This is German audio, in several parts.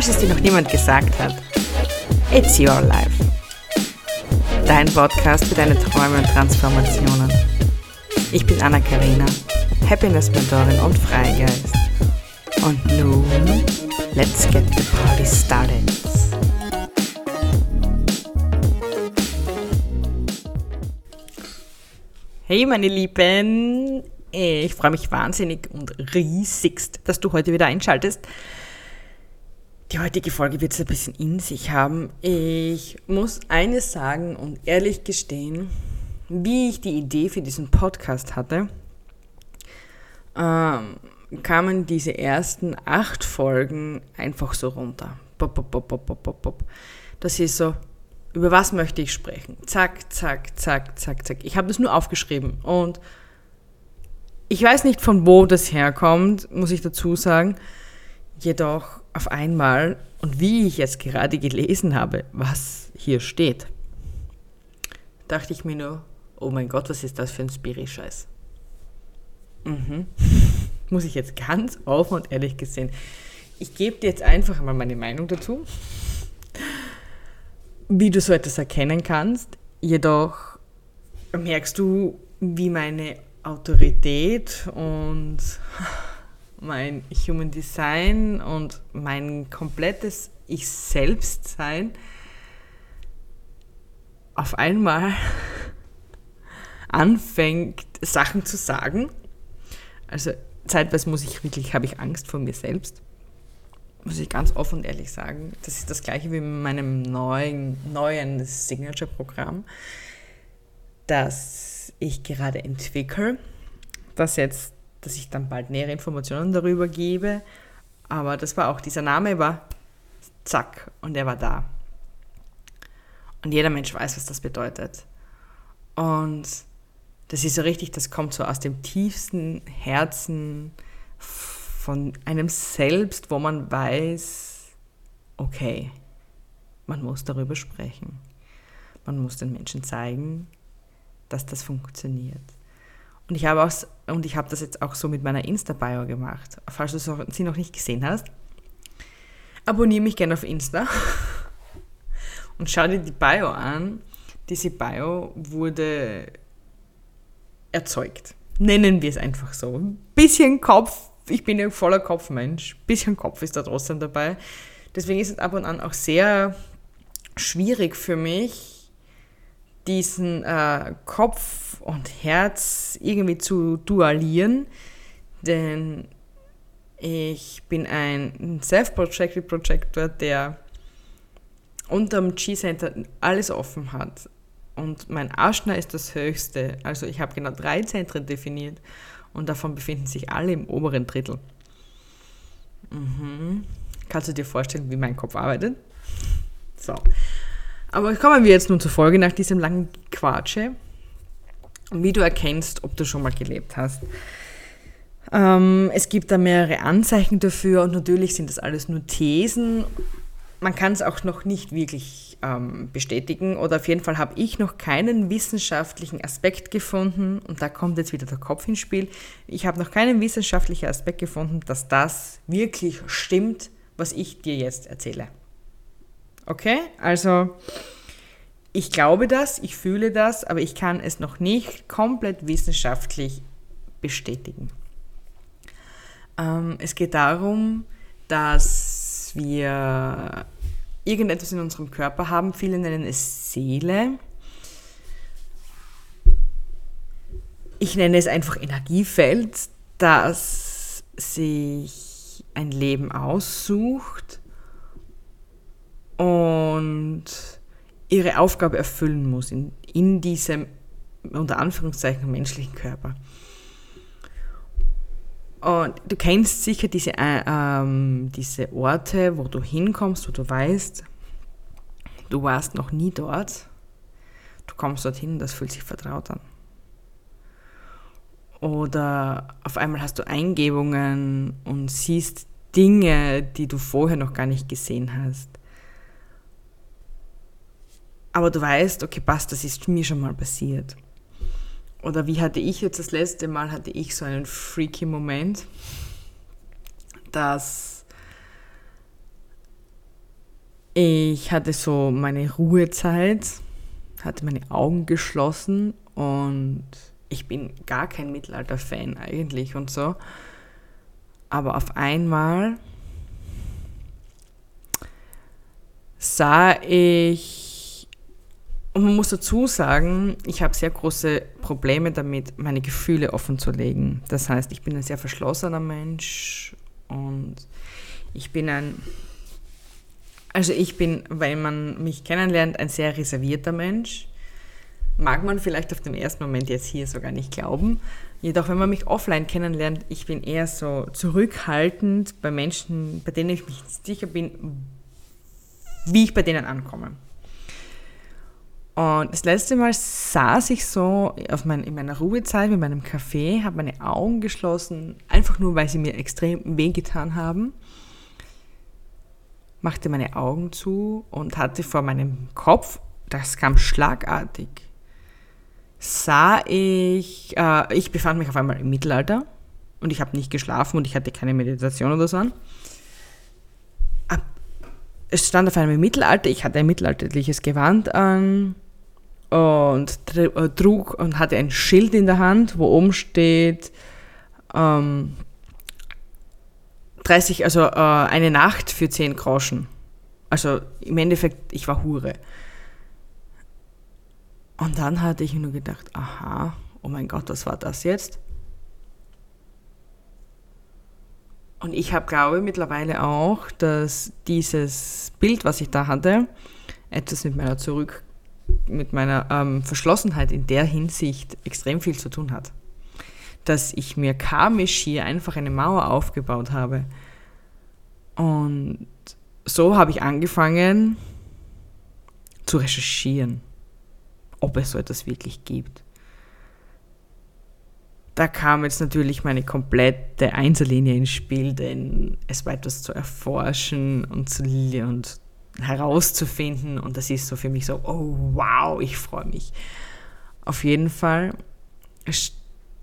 Falls es dir noch niemand gesagt hat, it's your life. Dein Podcast für deine Träume und Transformationen. Ich bin Anna-Karina, Happiness-Mentorin und Freigeist. Und nun, let's get the party started. Hey meine Lieben, ich freue mich wahnsinnig und riesigst, dass du heute wieder einschaltest. Die heutige Folge wird es ein bisschen in sich haben. Ich muss eines sagen und ehrlich gestehen, wie ich die Idee für diesen Podcast hatte, ähm, kamen diese ersten acht Folgen einfach so runter. Bop, bop, bop, bop, bop, bop. Das ist so, über was möchte ich sprechen? Zack, zack, zack, zack, zack. Ich habe das nur aufgeschrieben und ich weiß nicht, von wo das herkommt, muss ich dazu sagen. Jedoch auf einmal und wie ich jetzt gerade gelesen habe, was hier steht, dachte ich mir nur, oh mein Gott, was ist das für ein Spiri-Scheiß? Mhm. muss ich jetzt ganz offen und ehrlich gesehen. Ich gebe dir jetzt einfach mal meine Meinung dazu, wie du so etwas erkennen kannst. Jedoch merkst du, wie meine Autorität und mein Human Design und mein komplettes Ich selbst sein auf einmal anfängt, Sachen zu sagen. Also zeitweise muss ich wirklich, habe ich Angst vor mir selbst. Muss ich ganz offen und ehrlich sagen. Das ist das gleiche wie mit meinem neuen, neuen Signature-Programm, das ich gerade entwickle. Das jetzt dass ich dann bald nähere Informationen darüber gebe. Aber das war auch, dieser Name war zack und er war da. Und jeder Mensch weiß, was das bedeutet. Und das ist so richtig, das kommt so aus dem tiefsten Herzen von einem selbst, wo man weiß, okay, man muss darüber sprechen. Man muss den Menschen zeigen, dass das funktioniert. Und ich habe auch, das jetzt auch so mit meiner Insta-Bio gemacht. Falls du sie noch nicht gesehen hast, abonniere mich gerne auf Insta und schau dir die Bio an. Diese Bio wurde erzeugt. Nennen wir es einfach so. Ein bisschen Kopf, ich bin ja voller Kopfmensch, ein bisschen Kopf ist da trotzdem dabei. Deswegen ist es ab und an auch sehr schwierig für mich, diesen äh, Kopf und Herz irgendwie zu dualieren, denn ich bin ein Self-Projected Projector, der unterm G-Center alles offen hat. Und mein Aschner ist das höchste. Also ich habe genau drei Zentren definiert und davon befinden sich alle im oberen Drittel. Mhm. Kannst du dir vorstellen, wie mein Kopf arbeitet? So. Aber kommen wir jetzt nun zur Folge nach diesem langen Quatsche. Wie du erkennst, ob du schon mal gelebt hast. Ähm, es gibt da mehrere Anzeichen dafür und natürlich sind das alles nur Thesen. Man kann es auch noch nicht wirklich ähm, bestätigen oder auf jeden Fall habe ich noch keinen wissenschaftlichen Aspekt gefunden und da kommt jetzt wieder der Kopf ins Spiel. Ich habe noch keinen wissenschaftlichen Aspekt gefunden, dass das wirklich stimmt, was ich dir jetzt erzähle. Okay? Also ich glaube das, ich fühle das, aber ich kann es noch nicht komplett wissenschaftlich bestätigen. Ähm, es geht darum, dass wir irgendetwas in unserem Körper haben. Viele nennen es Seele. Ich nenne es einfach Energiefeld, das sich ein Leben aussucht und ihre Aufgabe erfüllen muss in, in diesem, unter Anführungszeichen, menschlichen Körper. Und du kennst sicher diese, äh, ähm, diese Orte, wo du hinkommst, wo du weißt, du warst noch nie dort. Du kommst dorthin das fühlt sich vertraut an. Oder auf einmal hast du Eingebungen und siehst Dinge, die du vorher noch gar nicht gesehen hast. Aber du weißt, okay, passt, das ist mir schon mal passiert. Oder wie hatte ich jetzt das letzte Mal, hatte ich so einen freaky Moment, dass Ich hatte so meine Ruhezeit, hatte meine Augen geschlossen und ich bin gar kein Mittelalter-Fan eigentlich und so. Aber auf einmal sah ich, und man muss dazu sagen, ich habe sehr große Probleme damit, meine Gefühle offen zu legen. Das heißt, ich bin ein sehr verschlossener Mensch und ich bin ein, also ich bin, wenn man mich kennenlernt, ein sehr reservierter Mensch. Mag man vielleicht auf den ersten Moment jetzt hier sogar nicht glauben. Jedoch, wenn man mich offline kennenlernt, ich bin eher so zurückhaltend bei Menschen, bei denen ich mich sicher bin, wie ich bei denen ankomme. Und das letzte Mal saß ich so auf mein, in meiner Ruhezeit mit meinem Kaffee, habe meine Augen geschlossen, einfach nur, weil sie mir extrem wehgetan haben. Machte meine Augen zu und hatte vor meinem Kopf, das kam schlagartig, sah ich, äh, ich befand mich auf einmal im Mittelalter und ich habe nicht geschlafen und ich hatte keine Meditation oder so an es stand auf einem Mittelalter, ich hatte ein mittelalterliches Gewand an und äh, trug und hatte ein Schild in der Hand, wo oben steht ähm, 30, also äh, eine Nacht für 10 Groschen. Also im Endeffekt, ich war Hure. Und dann hatte ich nur gedacht, aha, oh mein Gott, was war das jetzt? Und ich habe, glaube mittlerweile auch, dass dieses Bild, was ich da hatte, etwas mit meiner Zurück, mit meiner ähm, Verschlossenheit in der Hinsicht extrem viel zu tun hat. Dass ich mir karmisch hier einfach eine Mauer aufgebaut habe. Und so habe ich angefangen zu recherchieren, ob es so etwas wirklich gibt da kam jetzt natürlich meine komplette Einzellinie ins Spiel, denn es war etwas zu erforschen und, zu, und herauszufinden und das ist so für mich so, oh wow, ich freue mich. Auf jeden Fall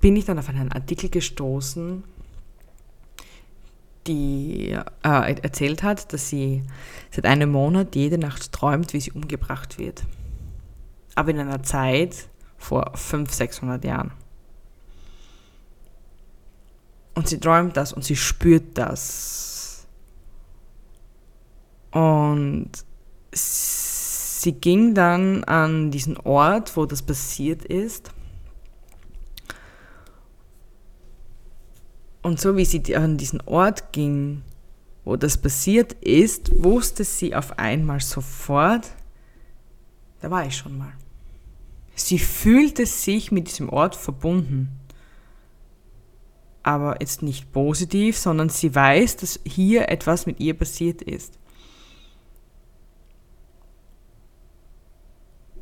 bin ich dann auf einen Artikel gestoßen, die äh, erzählt hat, dass sie seit einem Monat jede Nacht träumt, wie sie umgebracht wird. Aber in einer Zeit vor 500, 600 Jahren. Und sie träumt das und sie spürt das. Und sie ging dann an diesen Ort, wo das passiert ist. Und so wie sie an diesen Ort ging, wo das passiert ist, wusste sie auf einmal sofort, da war ich schon mal. Sie fühlte sich mit diesem Ort verbunden aber jetzt nicht positiv, sondern sie weiß, dass hier etwas mit ihr passiert ist.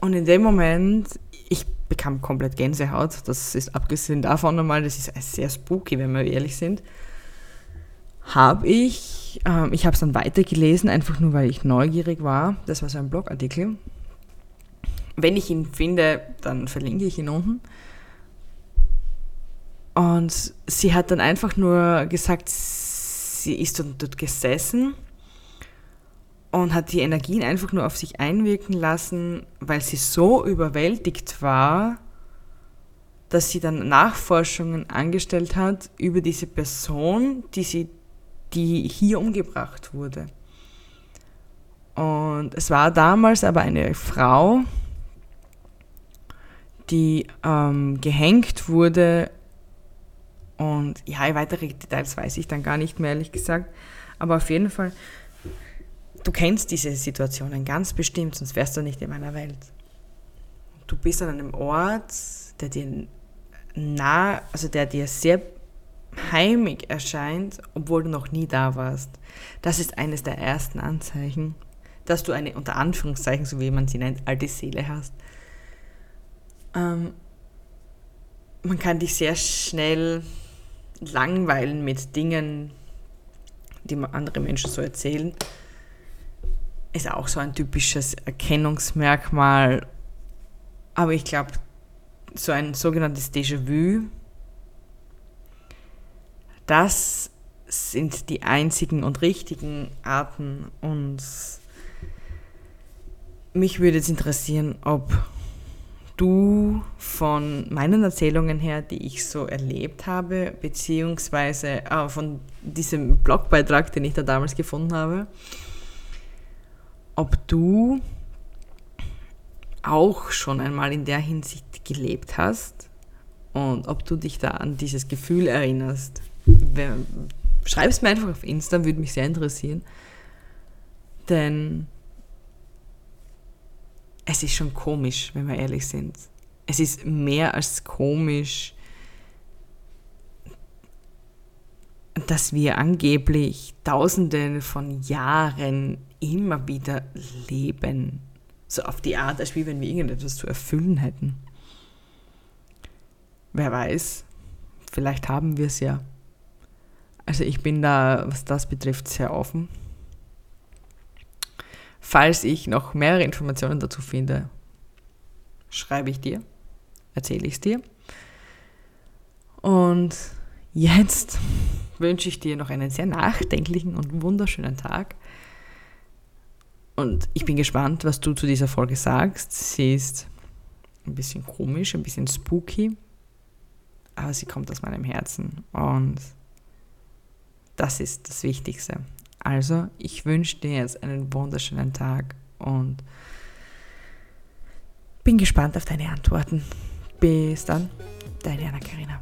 Und in dem Moment, ich bekam komplett Gänsehaut. Das ist abgesehen davon nochmal, das ist sehr spooky, wenn wir ehrlich sind. Habe ich, ähm, ich habe es dann weitergelesen, einfach nur weil ich neugierig war. Das war so ein Blogartikel. Wenn ich ihn finde, dann verlinke ich ihn unten. Und sie hat dann einfach nur gesagt, sie ist dort gesessen und hat die Energien einfach nur auf sich einwirken lassen, weil sie so überwältigt war, dass sie dann Nachforschungen angestellt hat über diese Person, die sie, die hier umgebracht wurde. Und es war damals aber eine Frau, die ähm, gehängt wurde und ja, weitere Details weiß ich dann gar nicht mehr, ehrlich gesagt. Aber auf jeden Fall, du kennst diese Situationen ganz bestimmt, sonst wärst du nicht in meiner Welt. Du bist an einem Ort, der dir nah, also der dir sehr heimig erscheint, obwohl du noch nie da warst. Das ist eines der ersten Anzeichen, dass du eine, unter Anführungszeichen, so wie man sie nennt, alte Seele hast. Ähm, man kann dich sehr schnell langweilen mit Dingen, die andere Menschen so erzählen, ist auch so ein typisches Erkennungsmerkmal. Aber ich glaube, so ein sogenanntes Déjà-vu, das sind die einzigen und richtigen Arten, uns mich würde jetzt interessieren, ob du von meinen Erzählungen her, die ich so erlebt habe, beziehungsweise äh, von diesem Blogbeitrag, den ich da damals gefunden habe, ob du auch schon einmal in der Hinsicht gelebt hast und ob du dich da an dieses Gefühl erinnerst. Schreib es mir einfach auf Insta, würde mich sehr interessieren. Denn es ist schon komisch, wenn wir ehrlich sind. Es ist mehr als komisch, dass wir angeblich Tausende von Jahren immer wieder leben. So auf die Art, als wie wenn wir irgendetwas zu erfüllen hätten. Wer weiß, vielleicht haben wir es ja. Also ich bin da, was das betrifft, sehr offen. Falls ich noch mehrere Informationen dazu finde, schreibe ich dir, erzähle ich es dir. Und jetzt wünsche ich dir noch einen sehr nachdenklichen und wunderschönen Tag. Und ich bin gespannt, was du zu dieser Folge sagst. Sie ist ein bisschen komisch, ein bisschen spooky, aber sie kommt aus meinem Herzen und das ist das Wichtigste. Also, ich wünsche dir jetzt einen wunderschönen Tag und bin gespannt auf deine Antworten. Bis dann, deine Anna Karina.